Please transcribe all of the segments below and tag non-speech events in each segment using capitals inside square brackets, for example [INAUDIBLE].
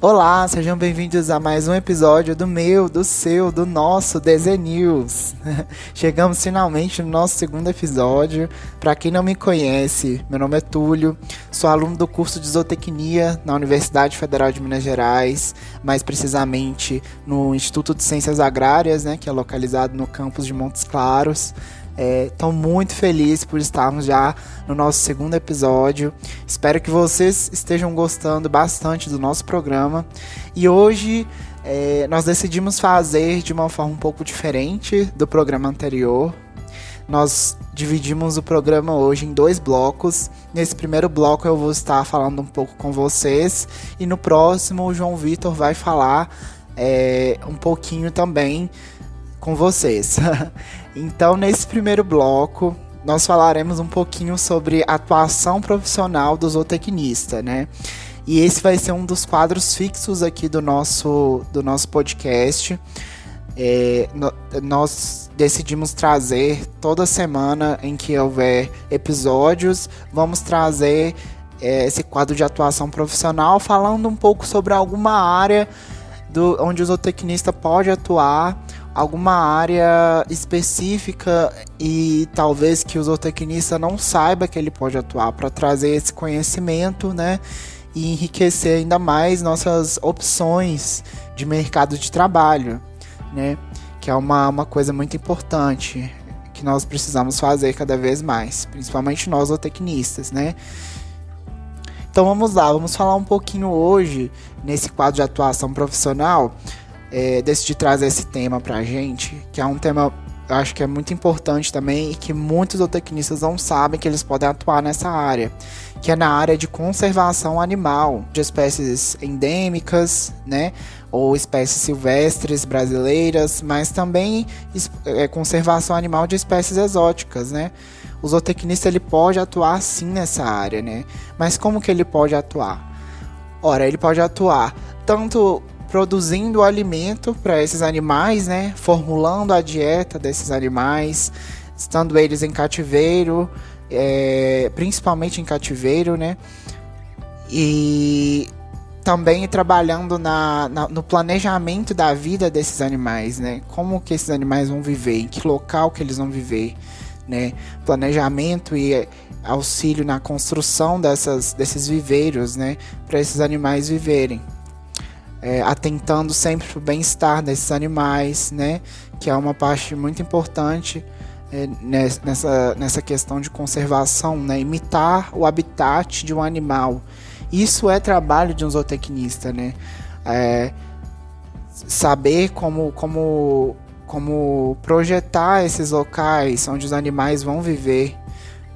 Olá, sejam bem-vindos a mais um episódio do meu, do seu, do nosso DZ News. [LAUGHS] Chegamos finalmente no nosso segundo episódio. Para quem não me conhece, meu nome é Túlio, sou aluno do curso de Zootecnia na Universidade Federal de Minas Gerais, mais precisamente no Instituto de Ciências Agrárias, né, que é localizado no campus de Montes Claros. Estou é, muito feliz por estarmos já no nosso segundo episódio. Espero que vocês estejam gostando bastante do nosso programa. E hoje é, nós decidimos fazer de uma forma um pouco diferente do programa anterior. Nós dividimos o programa hoje em dois blocos. Nesse primeiro bloco eu vou estar falando um pouco com vocês e no próximo o João Vitor vai falar é, um pouquinho também com vocês. [LAUGHS] então, nesse primeiro bloco, nós falaremos um pouquinho sobre a atuação profissional do zootecnista, né? E esse vai ser um dos quadros fixos aqui do nosso, do nosso podcast. É, no, nós decidimos trazer toda semana em que houver episódios, vamos trazer é, esse quadro de atuação profissional falando um pouco sobre alguma área do, onde o zootecnista pode atuar alguma área específica e talvez que o zootecnista não saiba que ele pode atuar para trazer esse conhecimento, né? E enriquecer ainda mais nossas opções de mercado de trabalho, né? Que é uma, uma coisa muito importante que nós precisamos fazer cada vez mais, principalmente nós zootecnistas, né? Então vamos lá, vamos falar um pouquinho hoje nesse quadro de atuação profissional é, decidi trazer esse tema pra gente, que é um tema eu acho que é muito importante também e que muitos zootecnistas não sabem que eles podem atuar nessa área, que é na área de conservação animal, de espécies endêmicas, né, ou espécies silvestres brasileiras, mas também é, conservação animal de espécies exóticas, né. O zootecnista ele pode atuar sim nessa área, né, mas como que ele pode atuar? Ora, ele pode atuar tanto produzindo alimento para esses animais, né? Formulando a dieta desses animais, estando eles em cativeiro, é, principalmente em cativeiro, né? E também trabalhando na, na, no planejamento da vida desses animais, né? Como que esses animais vão viver, em que local que eles vão viver, né? Planejamento e auxílio na construção dessas, desses viveiros, né? Para esses animais viverem é, atentando sempre para o bem-estar desses animais, né? Que é uma parte muito importante é, nessa, nessa questão de conservação, né? Imitar o habitat de um animal. Isso é trabalho de um zootecnista, né? É, saber como, como, como projetar esses locais onde os animais vão viver,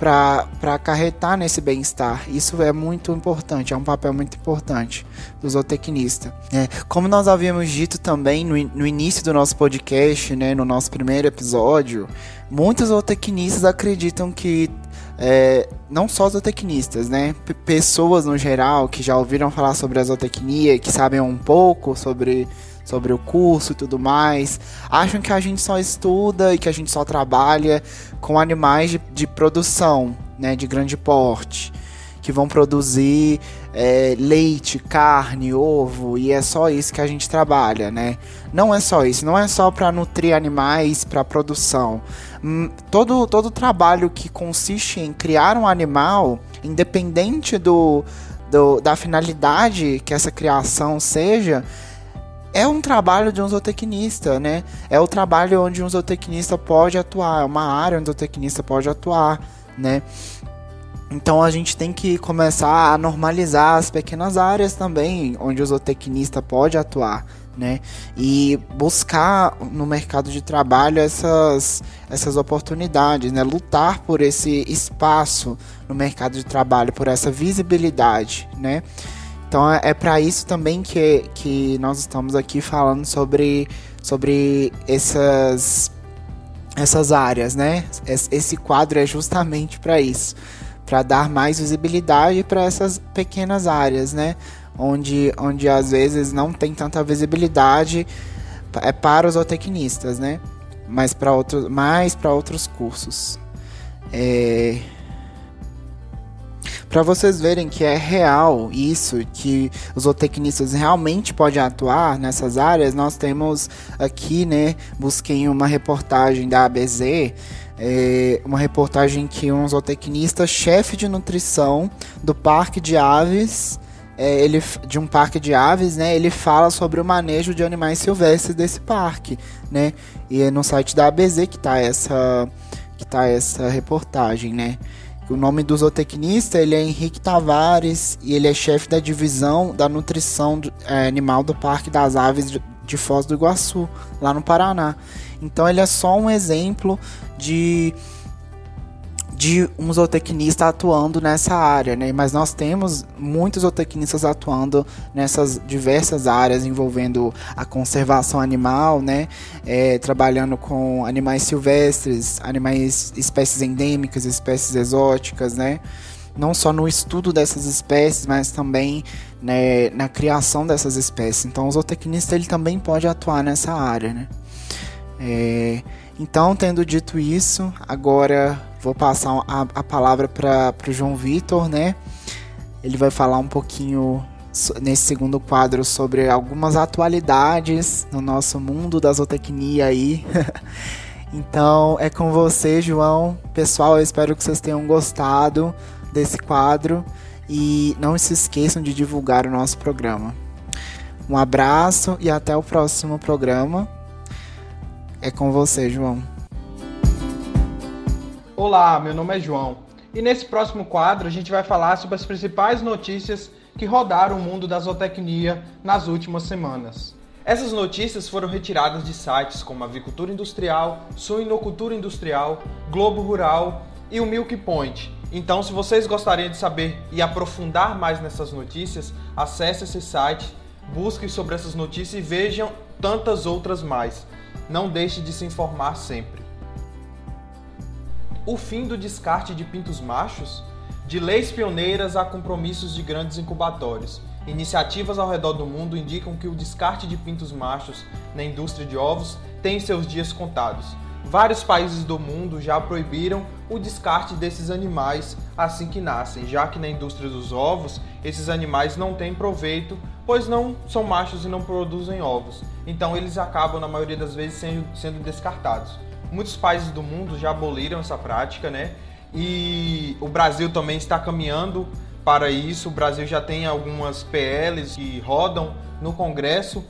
para acarretar nesse bem-estar. Isso é muito importante, é um papel muito importante do zootecnista. É, como nós havíamos dito também no, no início do nosso podcast, né, no nosso primeiro episódio, muitos zootecnistas acreditam que é, não só zootecnistas, né? Pessoas no geral que já ouviram falar sobre a zootecnia, que sabem um pouco sobre sobre o curso e tudo mais, acham que a gente só estuda e que a gente só trabalha com animais de, de produção, né, de grande porte, que vão produzir é, leite, carne, ovo e é só isso que a gente trabalha, né? Não é só isso, não é só para nutrir animais para produção. Hum, todo todo trabalho que consiste em criar um animal, independente do, do da finalidade que essa criação seja, é um trabalho de um zootecnista, né? É o trabalho onde um zootecnista pode atuar, é uma área onde um zootecnista pode atuar, né? Então a gente tem que começar a normalizar as pequenas áreas também onde o zootecnista pode atuar, né? E buscar no mercado de trabalho essas, essas oportunidades, né? Lutar por esse espaço no mercado de trabalho, por essa visibilidade, né? Então é, é para isso também que, que nós estamos aqui falando sobre, sobre essas, essas áreas, né? Esse quadro é justamente para isso, para dar mais visibilidade para essas pequenas áreas, né? Onde, onde às vezes não tem tanta visibilidade é para os zootecnistas, né? Mas para outros, mais para outros cursos. É... Para vocês verem que é real isso, que os zootecnistas realmente podem atuar nessas áreas, nós temos aqui, né, busquei uma reportagem da ABZ, é, uma reportagem que um zootecnista, chefe de nutrição do Parque de Aves, é, ele, de um parque de aves, né, ele fala sobre o manejo de animais silvestres desse parque, né, e é no site da ABZ que está essa, que tá essa reportagem, né. O nome do zootecnista ele é Henrique Tavares e ele é chefe da divisão da nutrição é, animal do Parque das Aves de Foz do Iguaçu, lá no Paraná. Então ele é só um exemplo de de um zootecnista atuando nessa área, né? Mas nós temos muitos zootecnistas atuando nessas diversas áreas envolvendo a conservação animal, né? É, trabalhando com animais silvestres, animais, espécies endêmicas, espécies exóticas, né? Não só no estudo dessas espécies, mas também né, na criação dessas espécies. Então, o zootecnista ele também pode atuar nessa área, né? É, então, tendo dito isso, agora vou passar a, a palavra para o João Vitor, né? Ele vai falar um pouquinho nesse segundo quadro sobre algumas atualidades no nosso mundo da zootecnia aí. [LAUGHS] então, é com você, João. Pessoal, eu espero que vocês tenham gostado desse quadro e não se esqueçam de divulgar o nosso programa. Um abraço e até o próximo programa. É com você, João. Olá, meu nome é João. E nesse próximo quadro a gente vai falar sobre as principais notícias que rodaram o mundo da zootecnia nas últimas semanas. Essas notícias foram retiradas de sites como Avicultura Industrial, Suinocultura Industrial, Globo Rural e o Milk Point. Então, se vocês gostariam de saber e aprofundar mais nessas notícias, acesse esse site, busquem sobre essas notícias e vejam tantas outras mais não deixe de se informar sempre. O fim do descarte de pintos machos? De leis pioneiras a compromissos de grandes incubatórios. Iniciativas ao redor do mundo indicam que o descarte de pintos machos na indústria de ovos tem seus dias contados. Vários países do mundo já proibiram o descarte desses animais assim que nascem, já que na indústria dos ovos esses animais não têm proveito, pois não são machos e não produzem ovos. Então eles acabam, na maioria das vezes, sendo, descartados. Muitos países do mundo já aboliram essa prática, né? E o Brasil também está caminhando para isso. O Brasil já tem algumas PLs que rodam no Congresso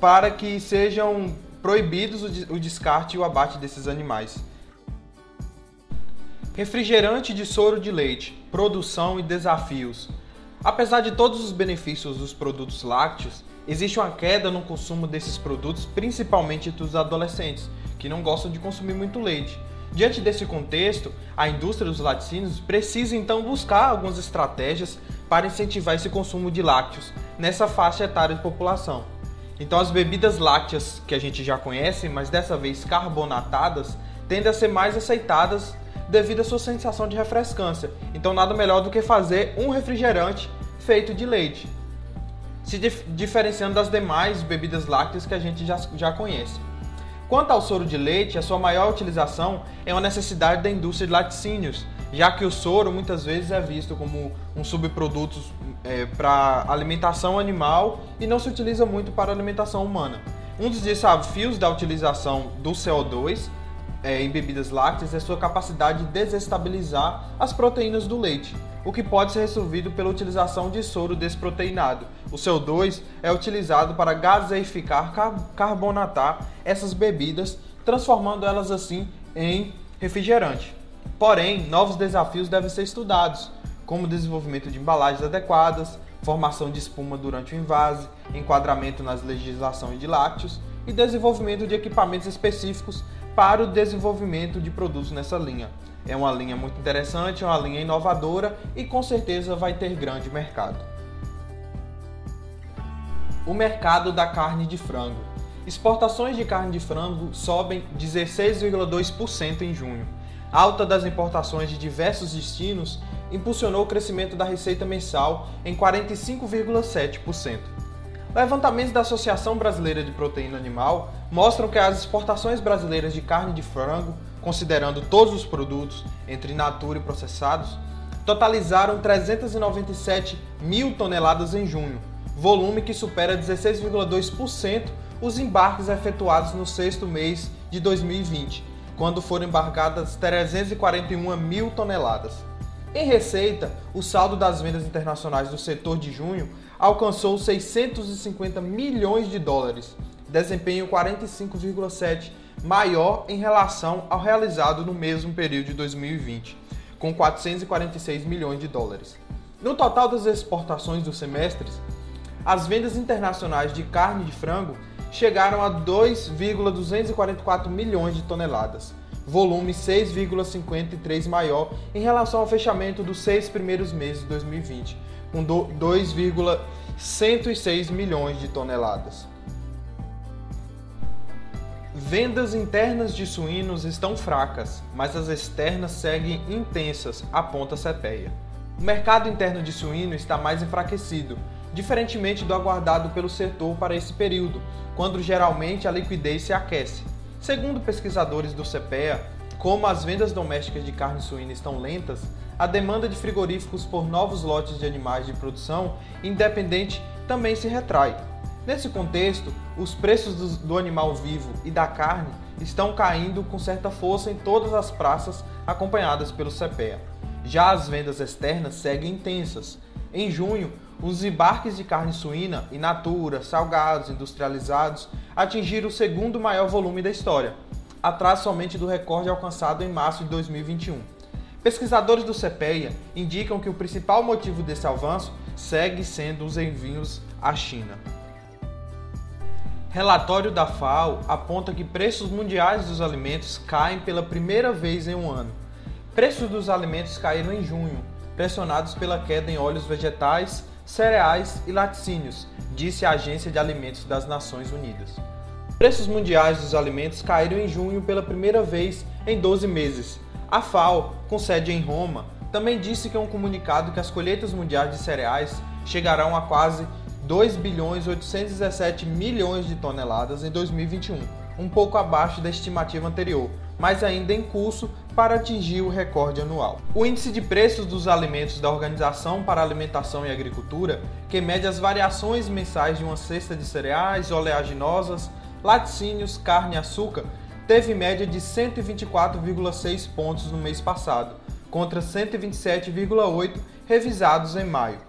para que sejam proibidos o descarte e o abate desses animais. Refrigerante de soro de leite, produção e desafios. Apesar de todos os benefícios dos produtos lácteos, existe uma queda no consumo desses produtos, principalmente dos adolescentes, que não gostam de consumir muito leite. Diante desse contexto, a indústria dos laticínios precisa então buscar algumas estratégias para incentivar esse consumo de lácteos nessa faixa etária de população. Então, as bebidas lácteas que a gente já conhece, mas dessa vez carbonatadas, tendem a ser mais aceitadas devido à sua sensação de refrescância. Então, nada melhor do que fazer um refrigerante feito de leite, se dif diferenciando das demais bebidas lácteas que a gente já, já conhece. Quanto ao soro de leite, a sua maior utilização é uma necessidade da indústria de laticínios, já que o soro muitas vezes é visto como um subproduto é, para alimentação animal e não se utiliza muito para alimentação humana. Um dos desafios da utilização do CO2 é, em bebidas lácteas é sua capacidade de desestabilizar as proteínas do leite, o que pode ser resolvido pela utilização de soro desproteinado. O CO2 é utilizado para gaseificar, carbonatar essas bebidas, transformando elas assim em refrigerante. Porém, novos desafios devem ser estudados, como desenvolvimento de embalagens adequadas, formação de espuma durante o invase, enquadramento nas legislações de lácteos e desenvolvimento de equipamentos específicos para o desenvolvimento de produtos nessa linha. É uma linha muito interessante, é uma linha inovadora e com certeza vai ter grande mercado. O mercado da carne de frango. Exportações de carne de frango sobem 16,2% em junho. A alta das importações de diversos destinos impulsionou o crescimento da receita mensal em 45,7%. Levantamentos da Associação Brasileira de Proteína Animal mostram que as exportações brasileiras de carne de frango, considerando todos os produtos, entre natura e processados, totalizaram 397 mil toneladas em junho, volume que supera 16,2% os embarques efetuados no sexto mês de 2020, quando foram embarcadas 341 mil toneladas. Em receita, o saldo das vendas internacionais do setor de junho alcançou 650 milhões de dólares, desempenho 45,7 maior em relação ao realizado no mesmo período de 2020, com 446 milhões de dólares. No total das exportações dos semestres, as vendas internacionais de carne de frango chegaram a 2,244 milhões de toneladas, volume 6,53 maior em relação ao fechamento dos seis primeiros meses de 2020, com 2,106 milhões de toneladas. Vendas internas de suínos estão fracas, mas as externas seguem intensas, aponta a CPEA. O mercado interno de suíno está mais enfraquecido, diferentemente do aguardado pelo setor para esse período, quando geralmente a liquidez se aquece. Segundo pesquisadores do CPEA, como as vendas domésticas de carne suína estão lentas, a demanda de frigoríficos por novos lotes de animais de produção independente também se retrai. Nesse contexto, os preços do, animal vivo e da carne estão caindo com certa força em todas as praças acompanhadas pelo CPEA. Já as vendas externas seguem intensas. Em junho, os embarques de carne suína, in natura, salgados, industrializados atingiram o segundo maior volume da história, atrás somente do recorde alcançado em março de 2021. Pesquisadores do CPEA indicam que o principal motivo desse avanço segue sendo os envios à China. Relatório da FAO aponta que preços mundiais dos alimentos caem pela primeira vez em um ano. Preços dos alimentos caíram em junho, pressionados pela queda em óleos vegetais, cereais e laticínios, disse a Agência de Alimentos das Nações Unidas. Preços mundiais dos alimentos caíram em junho pela primeira vez em 12 meses. A FAO, com sede em Roma, também disse que é um comunicado que as colheitas mundiais de cereais chegarão a quase 2 bilhões 817 milhões de toneladas em 2021, um pouco abaixo da estimativa anterior, mas ainda em curso para atingir o recorde anual. O índice de preços dos alimentos da Organização para Alimentação e Agricultura, que mede as variações mensais de uma cesta de cereais, oleaginosas, laticínios, carne e açúcar, teve média de 124,6 pontos no mês passado, contra 127,8 revisados em maio.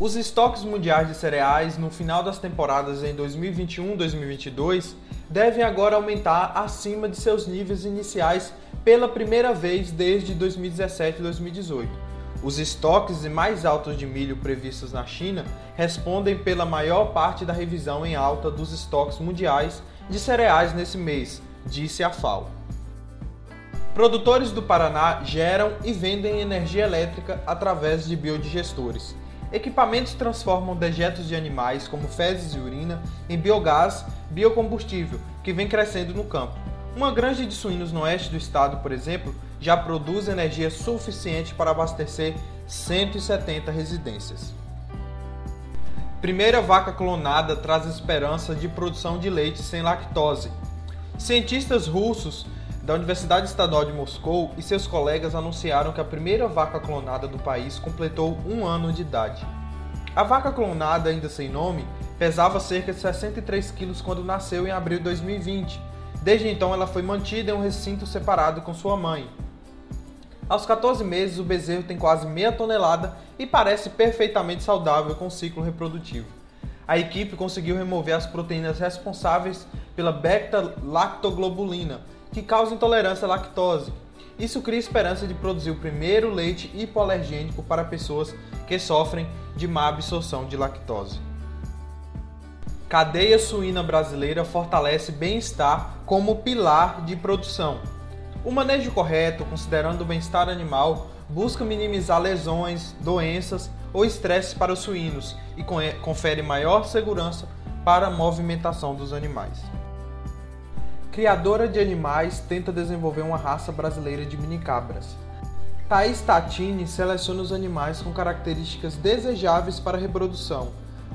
Os estoques mundiais de cereais no final das temporadas em 2021-2022 devem agora aumentar acima de seus níveis iniciais pela primeira vez desde 2017-2018. Os estoques mais altos de milho previstos na China respondem pela maior parte da revisão em alta dos estoques mundiais de cereais nesse mês, disse a FAO. Produtores do Paraná geram e vendem energia elétrica através de biodigestores. Equipamentos transformam dejetos de animais, como fezes e urina, em biogás, biocombustível, que vem crescendo no campo. Uma granja de suínos no oeste do estado, por exemplo, já produz energia suficiente para abastecer 170 residências. Primeira vaca clonada traz esperança de produção de leite sem lactose. Cientistas russos da Universidade Estadual de Moscou e seus colegas anunciaram que a primeira vaca clonada do país completou um ano de idade. A vaca clonada, ainda sem nome, pesava cerca de 63 quilos quando nasceu em abril de 2020. Desde então, ela foi mantida em um recinto separado com sua mãe. Aos 14 meses, o bezerro tem quase meia tonelada e parece perfeitamente saudável com ciclo reprodutivo. A equipe conseguiu remover as proteínas responsáveis pela beta-lactoglobulina, que causa intolerância à lactose. Isso cria esperança de produzir o primeiro leite hipoalergênico para pessoas que sofrem de má absorção de lactose. Cadeia suína brasileira fortalece bem-estar como pilar de produção. O manejo correto, considerando o bem-estar animal, busca minimizar lesões, doenças ou estresses para os suínos e confere maior segurança para a movimentação dos animais. Criadora de animais tenta desenvolver uma raça brasileira de minicabras. Thais Tatini seleciona os animais com características desejáveis para reprodução.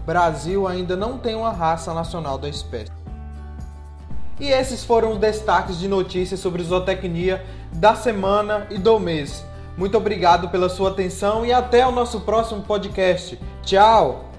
Brasil ainda não tem uma raça nacional da espécie. E esses foram os destaques de notícias sobre zootecnia da semana e do mês. Muito obrigado pela sua atenção e até o nosso próximo podcast. Tchau!